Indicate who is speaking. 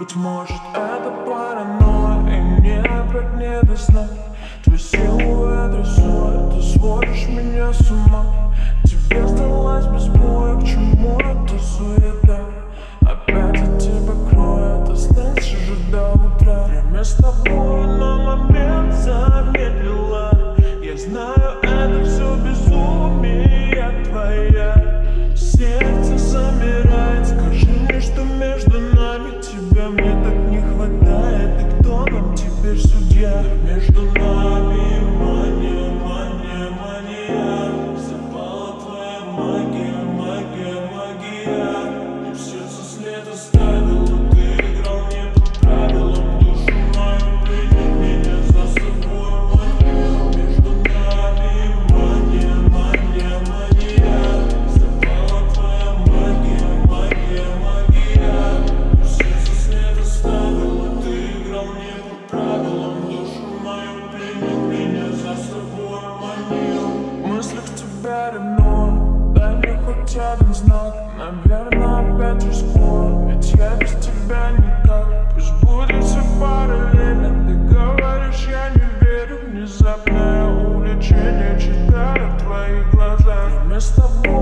Speaker 1: Быть может это паранойя И не до сна Твой силуэт рисует Ты сводишь меня с ума. Тебе сдалась без боя К чему эта суета? Опять от тебя кроет Останься же до утра. Время с тобой мания между нами Мания, мания, мания. Твоя магия, магия, магия. И в сердце след потерян знак. Наверное, опять же склон Ведь я без тебя никак. Пусть будем все параллельно Ты говоришь, я не верю. Внезапное увлечение Читаю в твоих глазах. Мы с тобой